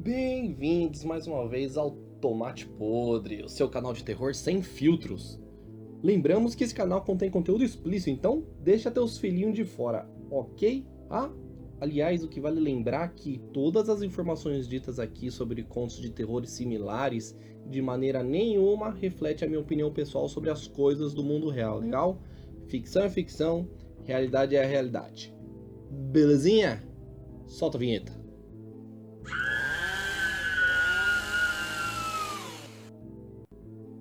Bem-vindos mais uma vez ao Tomate Podre, o seu canal de terror sem filtros. Lembramos que esse canal contém conteúdo explícito, então deixa teus filhinhos de fora, ok? Ah, aliás, o que vale lembrar que todas as informações ditas aqui sobre contos de terror similares, de maneira nenhuma reflete a minha opinião pessoal sobre as coisas do mundo real, legal? Ficção é ficção, realidade é realidade. Belezinha? Solta a vinheta.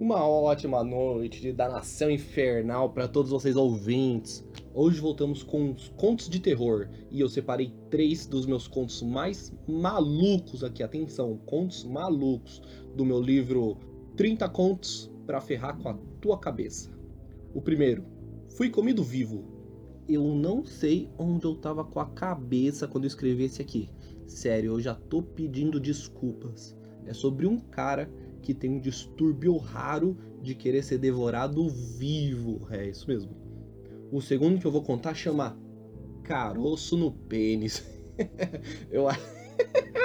Uma ótima noite de danação infernal para todos vocês ouvintes. Hoje voltamos com os contos de terror e eu separei três dos meus contos mais malucos aqui. Atenção, contos malucos do meu livro 30 Contos para ferrar com a tua cabeça. O primeiro, Fui comido vivo. Eu não sei onde eu tava com a cabeça quando eu escrevi esse aqui. Sério, eu já tô pedindo desculpas. É sobre um cara que tem um distúrbio raro de querer ser devorado vivo. É isso mesmo. O segundo que eu vou contar chama Caroço no Pênis. eu,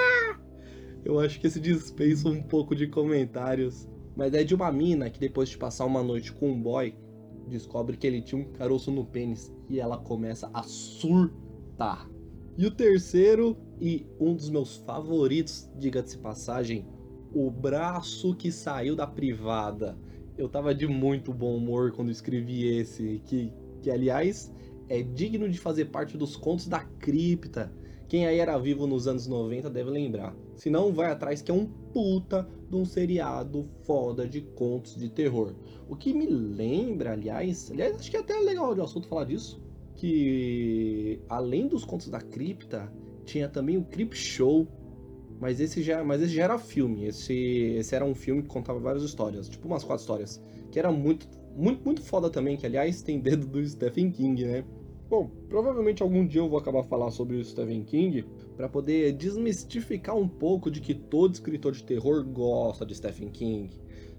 eu acho que esse dispensa um pouco de comentários. Mas é de uma mina que depois de passar uma noite com um boy, descobre que ele tinha um caroço no pênis e ela começa a surtar. E o terceiro, e um dos meus favoritos, diga-se passagem, o braço que saiu da privada. Eu tava de muito bom humor quando escrevi esse, que, que aliás é digno de fazer parte dos contos da cripta. Quem aí era vivo nos anos 90 deve lembrar. Se não, vai atrás que é um puta de um seriado foda de contos de terror. O que me lembra, aliás, aliás, acho que é até legal de assunto falar disso, que além dos contos da cripta, tinha também o Crip Show, mas esse já, mas esse já era filme. Esse, esse era um filme que contava várias histórias, tipo umas quatro histórias, que era muito, muito, muito foda também. Que aliás tem dedo do Stephen King, né? Bom, provavelmente algum dia eu vou acabar falar sobre o Stephen King para poder desmistificar um pouco de que todo escritor de terror gosta de Stephen King.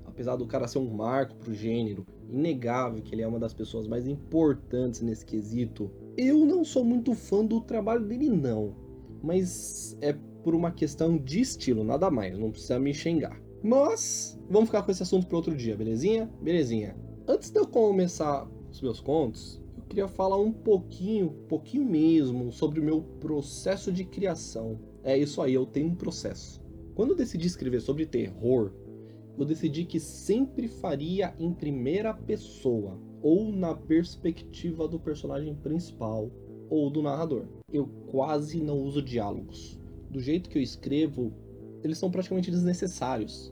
Apesar do cara ser um marco pro gênero, inegável que ele é uma das pessoas mais importantes nesse quesito. Eu não sou muito fã do trabalho dele não, mas é por uma questão de estilo, nada mais, não precisa me xingar. Mas vamos ficar com esse assunto para outro dia, belezinha? Belezinha. Antes de eu começar os meus contos, eu queria falar um pouquinho, pouquinho mesmo, sobre o meu processo de criação. É isso aí, eu tenho um processo. Quando eu decidi escrever sobre terror, eu decidi que sempre faria em primeira pessoa, ou na perspectiva do personagem principal, ou do narrador. Eu quase não uso diálogos do jeito que eu escrevo, eles são praticamente desnecessários.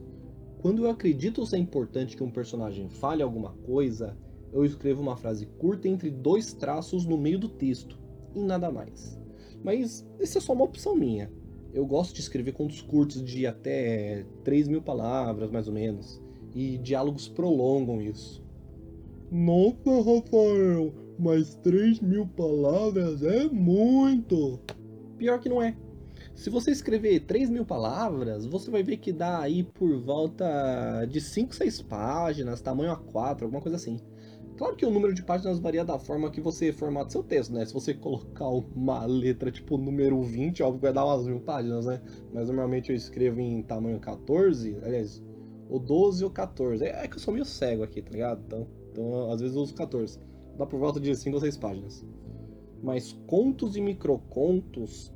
Quando eu acredito ser importante que um personagem fale alguma coisa, eu escrevo uma frase curta entre dois traços no meio do texto, e nada mais. Mas isso é só uma opção minha. Eu gosto de escrever contos curtos de até 3 mil palavras, mais ou menos, e diálogos prolongam isso. Nossa, Rafael, mas 3 mil palavras é muito! Pior que não é. Se você escrever 3 mil palavras, você vai ver que dá aí por volta de 5, 6 páginas, tamanho A4, alguma coisa assim. Claro que o número de páginas varia da forma que você formata seu texto, né? Se você colocar uma letra tipo número 20, óbvio que vai dar umas mil páginas, né? Mas normalmente eu escrevo em tamanho 14, aliás, ou 12 ou 14. É, que eu sou meio cego aqui, tá ligado? Então, então às vezes eu uso 14. Dá por volta de 5 ou 6 páginas. Mas contos e microcontos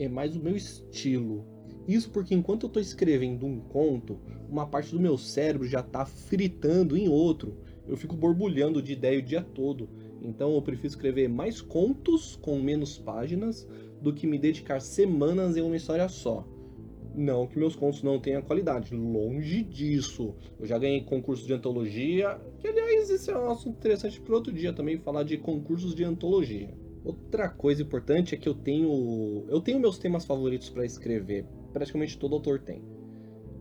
é mais o meu estilo. Isso porque enquanto eu estou escrevendo um conto, uma parte do meu cérebro já está fritando em outro. Eu fico borbulhando de ideia o dia todo. Então eu prefiro escrever mais contos com menos páginas do que me dedicar semanas em uma história só. Não que meus contos não tenham qualidade, longe disso. Eu já ganhei concurso de antologia, que aliás esse é um assunto interessante para outro dia também, falar de concursos de antologia. Outra coisa importante é que eu tenho eu tenho meus temas favoritos para escrever. Praticamente todo autor tem.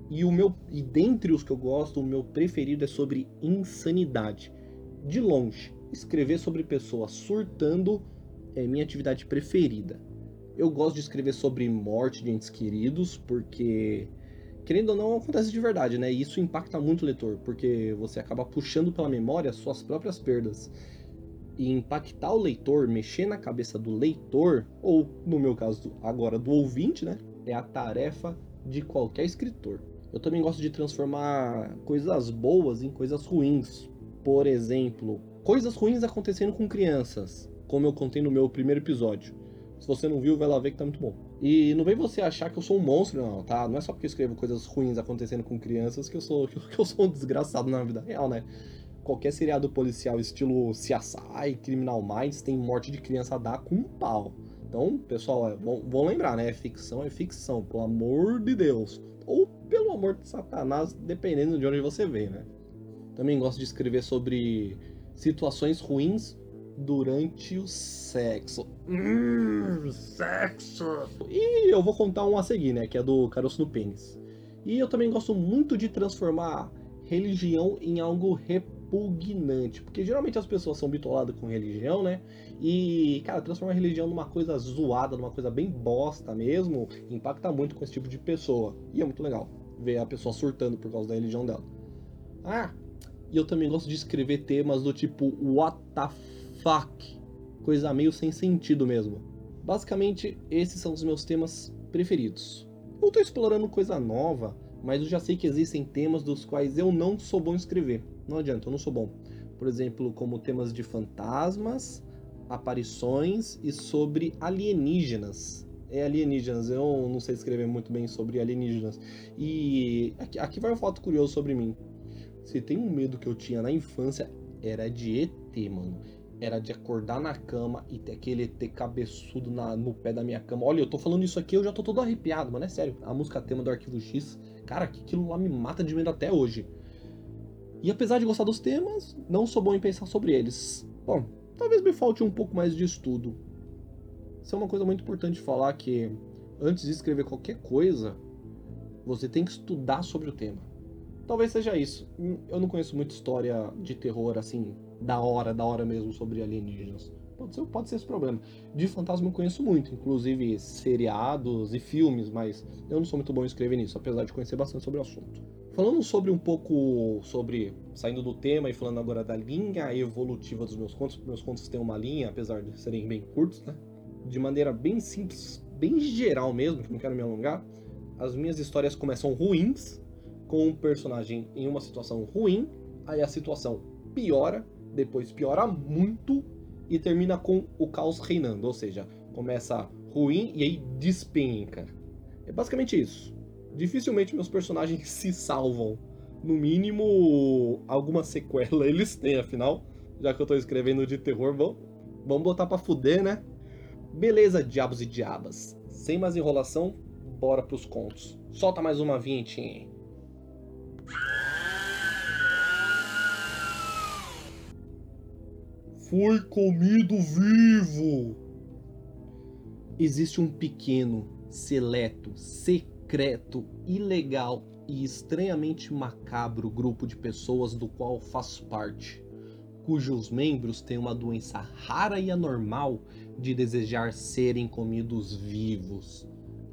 E o meu e dentre os que eu gosto, o meu preferido é sobre insanidade. De longe, escrever sobre pessoas surtando é minha atividade preferida. Eu gosto de escrever sobre morte de entes queridos, porque querendo ou não acontece de verdade, né? E isso impacta muito o leitor, porque você acaba puxando pela memória suas próprias perdas e impactar o leitor, mexer na cabeça do leitor, ou no meu caso agora do ouvinte, né? É a tarefa de qualquer escritor. Eu também gosto de transformar coisas boas em coisas ruins. Por exemplo, coisas ruins acontecendo com crianças, como eu contei no meu primeiro episódio. Se você não viu, vai lá ver que tá muito bom. E não vem você achar que eu sou um monstro, não, tá? Não é só porque eu escrevo coisas ruins acontecendo com crianças que eu sou, que eu sou um desgraçado na vida real, né? Qualquer seriado policial estilo CSI, Criminal Minds, tem morte de criança a dar com um pau. Então, pessoal, é, vão, lembrar, né? Ficção é ficção, pelo amor de Deus. Ou pelo amor de Satanás, dependendo de onde você vê, né? Também gosto de escrever sobre situações ruins durante o sexo. Hum, sexo! E eu vou contar um a seguir, né? Que é do caroço no pênis. E eu também gosto muito de transformar religião em algo repugnante. Porque geralmente as pessoas são bitoladas com religião, né? E, cara, transformar a religião numa coisa zoada, numa coisa bem bosta mesmo, impacta muito com esse tipo de pessoa. E é muito legal ver a pessoa surtando por causa da religião dela. Ah, e eu também gosto de escrever temas do tipo What the fuck? Coisa meio sem sentido mesmo. Basicamente, esses são os meus temas preferidos. Eu tô explorando coisa nova, mas eu já sei que existem temas dos quais eu não sou bom em escrever. Não adianta, eu não sou bom. Por exemplo, como temas de fantasmas, aparições e sobre alienígenas. É alienígenas, eu não sei escrever muito bem sobre alienígenas. E aqui, aqui vai um fato curioso sobre mim. Se tem um medo que eu tinha na infância, era de ET, mano. Era de acordar na cama e ter aquele ET cabeçudo na, no pé da minha cama. Olha, eu tô falando isso aqui, eu já tô todo arrepiado, mano. É sério. A música tema do Arquivo X, cara, aquilo lá me mata de medo até hoje. E apesar de gostar dos temas, não sou bom em pensar sobre eles. Bom, talvez me falte um pouco mais de estudo. Isso é uma coisa muito importante falar que antes de escrever qualquer coisa, você tem que estudar sobre o tema. Talvez seja isso. Eu não conheço muita história de terror assim, da hora, da hora mesmo sobre alienígenas. Pode ser, pode ser esse problema. De fantasma eu conheço muito, inclusive seriados e filmes, mas eu não sou muito bom em escrever nisso, apesar de conhecer bastante sobre o assunto. Falando sobre um pouco sobre saindo do tema e falando agora da linha evolutiva dos meus contos, meus contos têm uma linha, apesar de serem bem curtos, né? De maneira bem simples, bem geral mesmo, que não quero me alongar. As minhas histórias começam ruins, com um personagem em uma situação ruim, aí a situação piora, depois piora muito e termina com o caos reinando, ou seja, começa ruim e aí despenca. É basicamente isso. Dificilmente meus personagens se salvam. No mínimo, alguma sequela eles têm, afinal, já que eu tô escrevendo de terror, vamos, vamos botar pra fuder, né? Beleza, diabos e diabas. Sem mais enrolação, bora pros contos. Solta mais uma vinhetinha Foi comido vivo! Existe um pequeno, seleto, secreto, ilegal e estranhamente macabro grupo de pessoas do qual faço parte, cujos membros têm uma doença rara e anormal de desejar serem comidos vivos.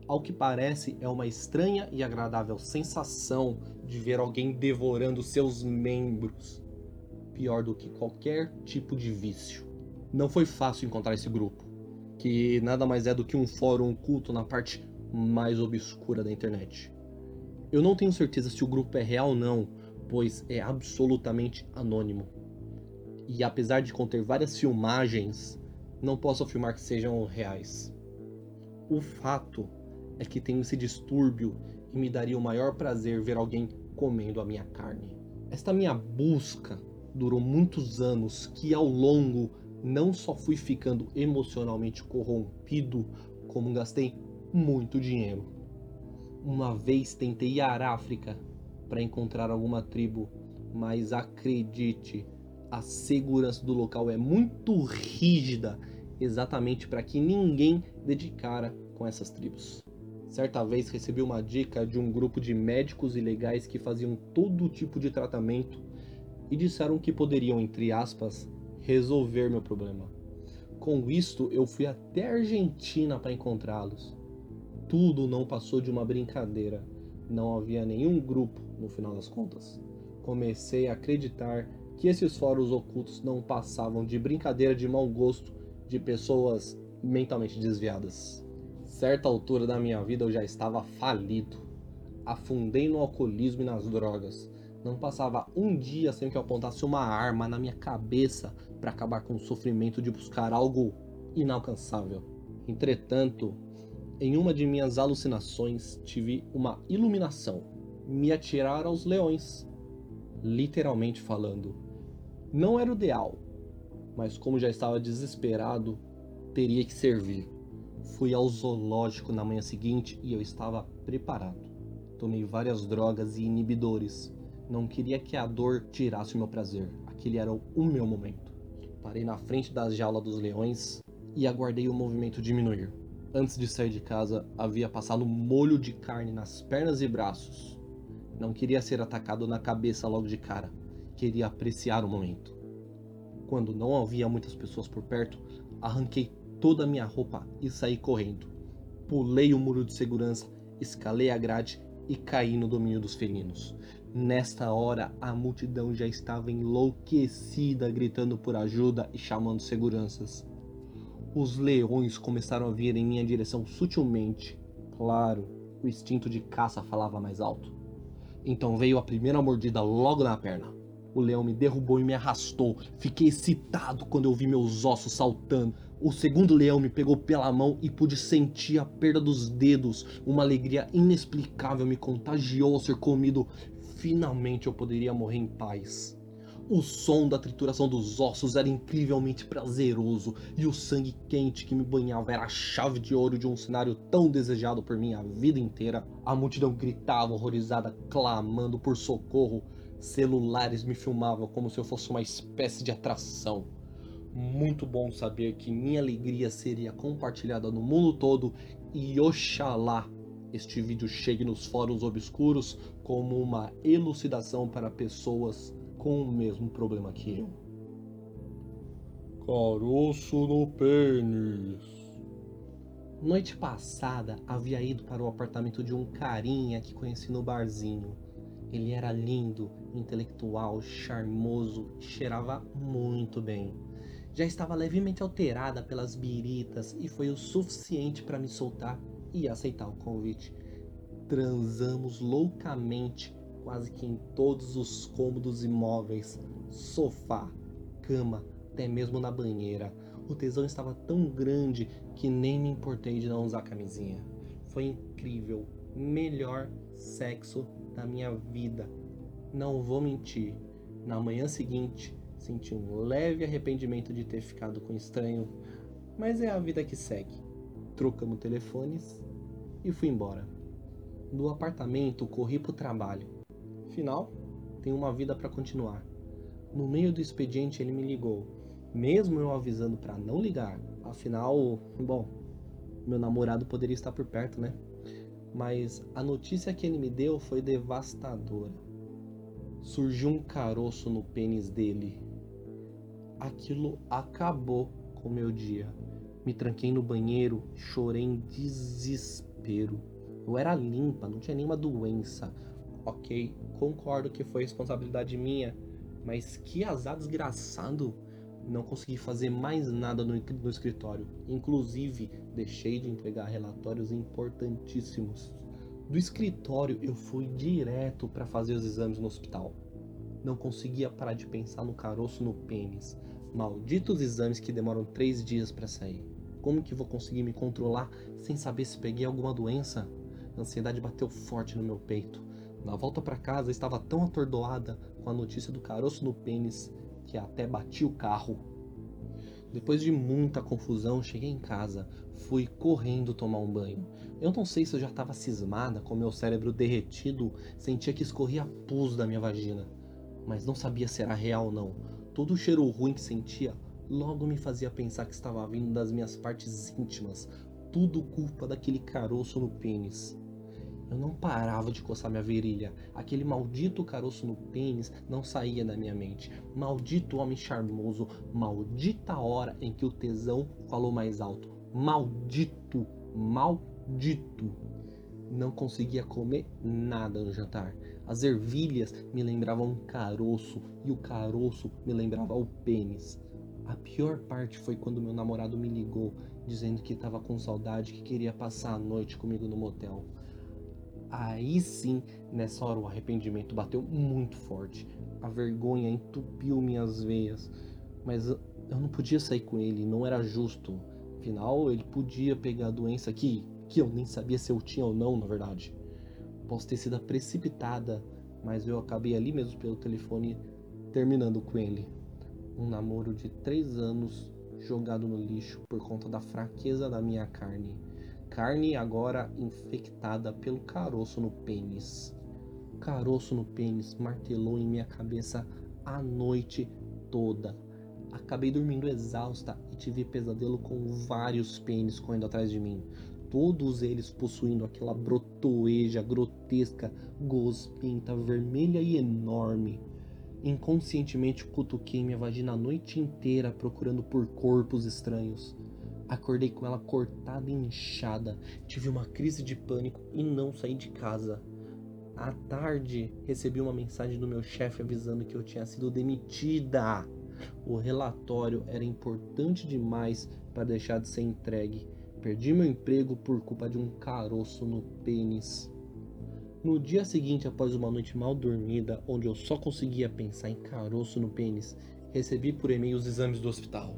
Ao que parece, é uma estranha e agradável sensação de ver alguém devorando seus membros pior do que qualquer tipo de vício. Não foi fácil encontrar esse grupo, que nada mais é do que um fórum oculto na parte mais obscura da internet. Eu não tenho certeza se o grupo é real ou não, pois é absolutamente anônimo. E apesar de conter várias filmagens, não posso afirmar que sejam reais. O fato é que tenho esse distúrbio e me daria o maior prazer ver alguém comendo a minha carne. Esta minha busca durou muitos anos que ao longo não só fui ficando emocionalmente corrompido, como gastei muito dinheiro. Uma vez tentei ir à África para encontrar alguma tribo, mas acredite, a segurança do local é muito rígida, exatamente para que ninguém dedicara com essas tribos. Certa vez recebi uma dica de um grupo de médicos ilegais que faziam todo tipo de tratamento e disseram que poderiam, entre aspas, resolver meu problema. Com isto, eu fui até Argentina para encontrá-los. Tudo não passou de uma brincadeira. Não havia nenhum grupo, no final das contas. Comecei a acreditar que esses fóruns ocultos não passavam de brincadeira de mau gosto de pessoas mentalmente desviadas. Certa altura da minha vida eu já estava falido. Afundei no alcoolismo e nas drogas. Não passava um dia sem que eu apontasse uma arma na minha cabeça para acabar com o sofrimento de buscar algo inalcançável. Entretanto, em uma de minhas alucinações, tive uma iluminação. Me atirar aos leões. Literalmente falando. Não era o ideal, mas como já estava desesperado, teria que servir. Fui ao zoológico na manhã seguinte e eu estava preparado. Tomei várias drogas e inibidores. Não queria que a dor tirasse o meu prazer. Aquele era o meu momento. Parei na frente da jaula dos leões e aguardei o movimento diminuir. Antes de sair de casa, havia passado molho de carne nas pernas e braços. Não queria ser atacado na cabeça logo de cara. Queria apreciar o momento. Quando não havia muitas pessoas por perto, arranquei toda a minha roupa e saí correndo. Pulei o muro de segurança, escalei a grade e caí no domínio dos felinos. Nesta hora, a multidão já estava enlouquecida, gritando por ajuda e chamando seguranças. Os leões começaram a vir em minha direção sutilmente. Claro, o instinto de caça falava mais alto. Então veio a primeira mordida logo na perna. O leão me derrubou e me arrastou. Fiquei excitado quando eu vi meus ossos saltando. O segundo leão me pegou pela mão e pude sentir a perda dos dedos. Uma alegria inexplicável me contagiou ao ser comido. Finalmente eu poderia morrer em paz. O som da trituração dos ossos era incrivelmente prazeroso e o sangue quente que me banhava era a chave de ouro de um cenário tão desejado por mim a vida inteira. A multidão gritava horrorizada, clamando por socorro. Celulares me filmavam como se eu fosse uma espécie de atração muito bom saber que minha alegria seria compartilhada no mundo todo e oxalá este vídeo chegue nos fóruns obscuros como uma elucidação para pessoas com o mesmo problema que eu. Caroço no pênis. Noite passada havia ido para o apartamento de um carinha que conheci no barzinho. Ele era lindo, intelectual, charmoso e cheirava muito bem já estava levemente alterada pelas biritas e foi o suficiente para me soltar e aceitar o convite. Transamos loucamente, quase que em todos os cômodos imóveis, sofá, cama, até mesmo na banheira. O tesão estava tão grande que nem me importei de não usar camisinha. Foi incrível, melhor sexo da minha vida. Não vou mentir. Na manhã seguinte, Senti um leve arrependimento de ter ficado com estranho, mas é a vida que segue. Trocamos telefones e fui embora. Do apartamento corri pro trabalho. Final, tenho uma vida para continuar. No meio do expediente ele me ligou, mesmo eu avisando para não ligar. Afinal, bom, meu namorado poderia estar por perto, né? Mas a notícia que ele me deu foi devastadora. Surgiu um caroço no pênis dele aquilo acabou com meu dia. Me tranquei no banheiro, chorei em desespero. Eu era limpa, não tinha nenhuma doença. Ok, concordo que foi responsabilidade minha, mas que azar desgraçado. Não consegui fazer mais nada no, no escritório. Inclusive, deixei de entregar relatórios importantíssimos. Do escritório, eu fui direto para fazer os exames no hospital. Não conseguia parar de pensar no caroço no pênis. Malditos exames que demoram três dias para sair. Como que vou conseguir me controlar sem saber se peguei alguma doença? A ansiedade bateu forte no meu peito. Na volta para casa estava tão atordoada com a notícia do caroço no pênis que até bati o carro. Depois de muita confusão, cheguei em casa, fui correndo tomar um banho. Eu não sei se eu já estava cismada com meu cérebro derretido, sentia que escorria pus da minha vagina, mas não sabia se era real ou não Todo o cheiro ruim que sentia logo me fazia pensar que estava vindo das minhas partes íntimas, tudo culpa daquele caroço no pênis. Eu não parava de coçar minha virilha. Aquele maldito caroço no pênis não saía da minha mente. Maldito homem charmoso, maldita hora em que o tesão falou mais alto. Maldito, maldito. Não conseguia comer nada no jantar. As ervilhas me lembravam um caroço e o caroço me lembrava o pênis. A pior parte foi quando meu namorado me ligou dizendo que estava com saudade, que queria passar a noite comigo no motel. Aí sim, nessa hora o arrependimento bateu muito forte. A vergonha entupiu minhas veias. Mas eu não podia sair com ele, não era justo. Afinal, ele podia pegar a doença que, que eu nem sabia se eu tinha ou não, na verdade. Posso ter sido precipitada, mas eu acabei ali mesmo pelo telefone terminando com ele. Um namoro de três anos jogado no lixo por conta da fraqueza da minha carne. Carne agora infectada pelo caroço no pênis. Caroço no pênis martelou em minha cabeça a noite toda. Acabei dormindo exausta e tive pesadelo com vários pênis correndo atrás de mim. Todos eles possuindo aquela brotoeja grotesca, gospinta, vermelha e enorme. Inconscientemente cutuquei minha vagina a noite inteira procurando por corpos estranhos. Acordei com ela cortada e inchada. Tive uma crise de pânico e não saí de casa. À tarde, recebi uma mensagem do meu chefe avisando que eu tinha sido demitida. O relatório era importante demais para deixar de ser entregue. Perdi meu emprego por culpa de um caroço no pênis. No dia seguinte, após uma noite mal dormida, onde eu só conseguia pensar em caroço no pênis, recebi por e-mail os exames do hospital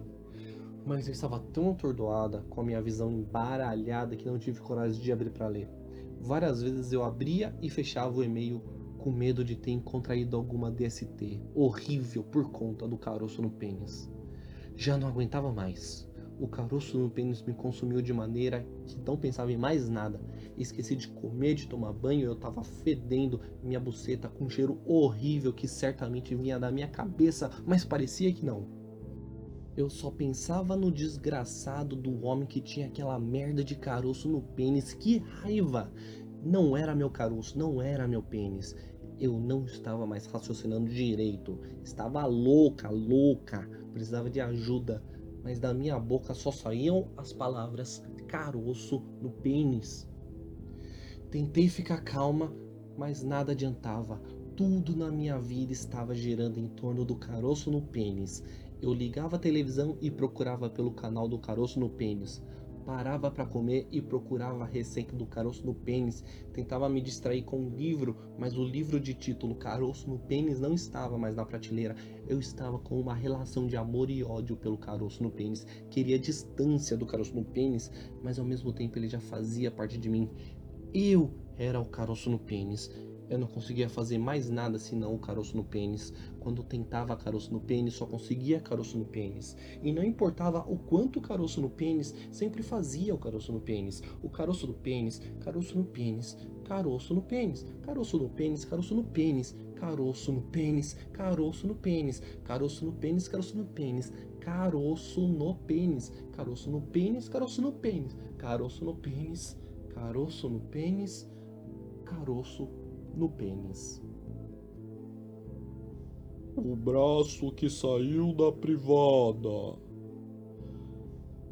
mas eu estava tão atordoada, com a minha visão embaralhada, que não tive coragem de abrir para ler. Várias vezes eu abria e fechava o e-mail com medo de ter contraído alguma DST horrível por conta do caroço no pênis. Já não aguentava mais. O caroço no pênis me consumiu de maneira que não pensava em mais nada. Esqueci de comer, de tomar banho, eu estava fedendo minha buceta com um cheiro horrível que certamente vinha da minha cabeça, mas parecia que não. Eu só pensava no desgraçado do homem que tinha aquela merda de caroço no pênis. Que raiva! Não era meu caroço, não era meu pênis. Eu não estava mais raciocinando direito. Estava louca, louca. Precisava de ajuda. Mas da minha boca só saíam as palavras caroço no pênis. Tentei ficar calma, mas nada adiantava. Tudo na minha vida estava girando em torno do caroço no pênis. Eu ligava a televisão e procurava pelo canal do caroço no pênis. Parava para comer e procurava a receita do caroço no pênis. Tentava me distrair com um livro, mas o livro de título Caroço no pênis não estava mais na prateleira. Eu estava com uma relação de amor e ódio pelo caroço no pênis. Queria distância do caroço no pênis, mas ao mesmo tempo ele já fazia parte de mim. Eu era o caroço no pênis. Eu não conseguia fazer mais nada senão o caroço no pênis. Quando tentava caroço no pênis, só conseguia caroço no pênis. E não importava o quanto caroço no pênis, sempre fazia o caroço no pênis. O caroço no pênis, caroço no pênis, caroço no pênis, caroço no pênis, caroço no pênis, caroço no pênis, caroço no pênis, caroço no pênis, caroço no pênis, caroço no pênis, caroço no pênis, caroço no pênis, caroço no pênis, caroço no pênis, caroço no pênis. O braço que saiu da privada.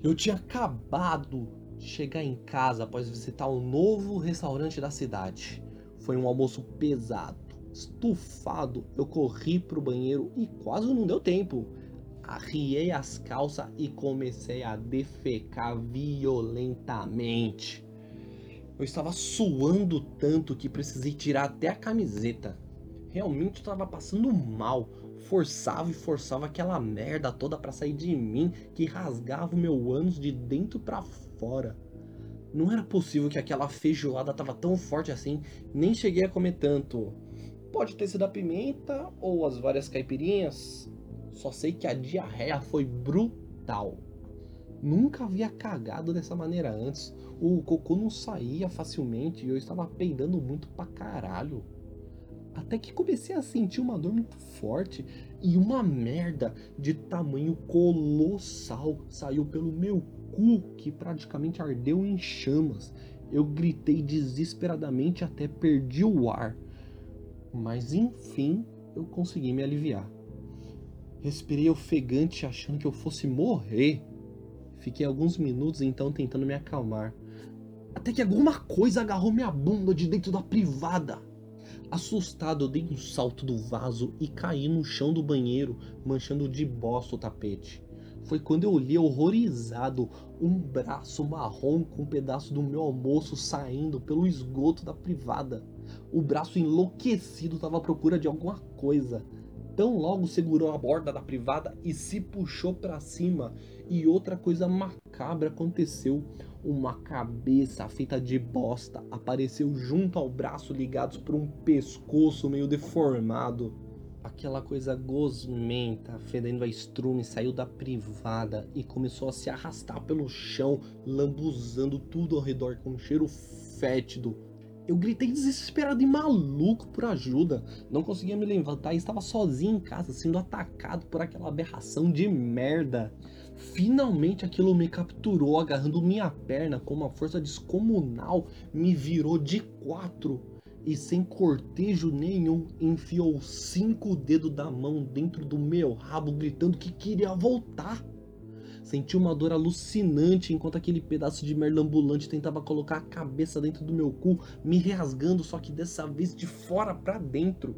Eu tinha acabado de chegar em casa após visitar o um novo restaurante da cidade. Foi um almoço pesado. Estufado, eu corri pro banheiro e quase não deu tempo. Arriei as calças e comecei a defecar violentamente. Eu estava suando tanto que precisei tirar até a camiseta. Realmente estava passando mal. Forçava e forçava aquela merda toda para sair de mim que rasgava o meu ânus de dentro para fora. Não era possível que aquela feijoada tava tão forte assim, nem cheguei a comer tanto. Pode ter sido a pimenta ou as várias caipirinhas. Só sei que a diarreia foi brutal. Nunca havia cagado dessa maneira antes. O cocô não saía facilmente e eu estava peidando muito pra caralho. Até que comecei a sentir uma dor muito forte e uma merda de tamanho colossal saiu pelo meu cu que praticamente ardeu em chamas. Eu gritei desesperadamente até perdi o ar. Mas enfim, eu consegui me aliviar. Respirei ofegante achando que eu fosse morrer. Fiquei alguns minutos então tentando me acalmar. Até que alguma coisa agarrou minha bunda de dentro da privada. Assustado, eu dei um salto do vaso e caí no chão do banheiro, manchando de bosta o tapete. foi quando eu olhei horrorizado um braço marrom com um pedaço do meu almoço saindo pelo esgoto da privada. O braço enlouquecido estava à procura de alguma coisa. Tão logo segurou a borda da privada e se puxou para cima. E outra coisa macabra aconteceu. Uma cabeça feita de bosta apareceu junto ao braço ligados por um pescoço meio deformado. Aquela coisa gosmenta, fedendo a estrume, saiu da privada e começou a se arrastar pelo chão, lambuzando tudo ao redor com um cheiro fétido. Eu gritei desesperado e maluco por ajuda. Não conseguia me levantar e estava sozinho em casa, sendo atacado por aquela aberração de merda. Finalmente aquilo me capturou, agarrando minha perna com uma força descomunal, me virou de quatro e sem cortejo nenhum enfiou cinco dedos da mão dentro do meu rabo, gritando que queria voltar. Senti uma dor alucinante enquanto aquele pedaço de merda ambulante tentava colocar a cabeça dentro do meu cu, me rasgando, só que dessa vez de fora para dentro.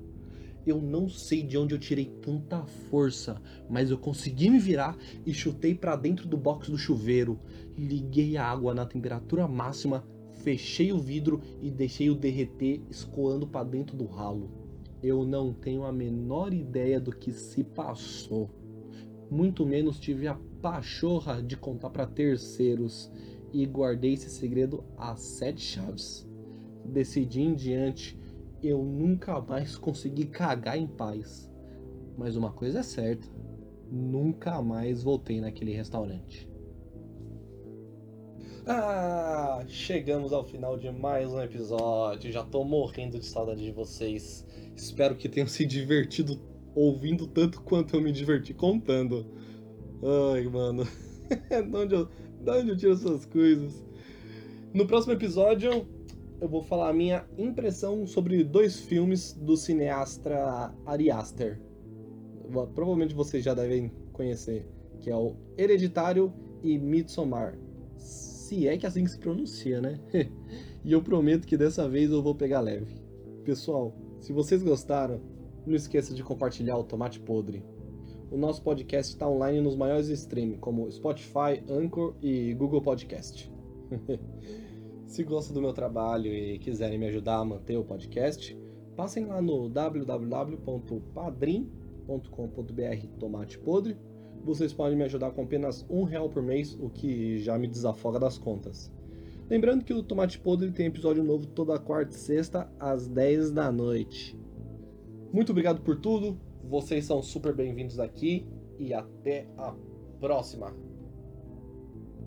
Eu não sei de onde eu tirei tanta força, mas eu consegui me virar e chutei para dentro do box do chuveiro. Liguei a água na temperatura máxima, fechei o vidro e deixei o derreter escoando para dentro do ralo. Eu não tenho a menor ideia do que se passou. Muito menos tive a pachorra de contar para terceiros e guardei esse segredo a sete chaves. Decidi em diante eu nunca mais consegui cagar em paz. Mas uma coisa é certa, nunca mais voltei naquele restaurante. Ah, chegamos ao final de mais um episódio. Já tô morrendo de saudade de vocês. Espero que tenham se divertido ouvindo tanto quanto eu me diverti contando. Ai, mano. de, onde eu, de onde eu tiro essas coisas? No próximo episódio, eu vou falar a minha impressão sobre dois filmes do cineasta Ari Aster. Provavelmente vocês já devem conhecer, que é o Hereditário e Midsommar. Se é que é assim que se pronuncia, né? e eu prometo que dessa vez eu vou pegar leve. Pessoal, se vocês gostaram, não esqueça de compartilhar o Tomate Podre. O nosso podcast está online nos maiores streams, como Spotify, Anchor e Google Podcast. Se gostam do meu trabalho e quiserem me ajudar a manter o podcast, passem lá no www.padrim.com.br Tomate Podre. Vocês podem me ajudar com apenas um real por mês, o que já me desafoga das contas. Lembrando que o Tomate Podre tem episódio novo toda quarta e sexta às 10 da noite. Muito obrigado por tudo, vocês são super bem-vindos aqui e até a próxima.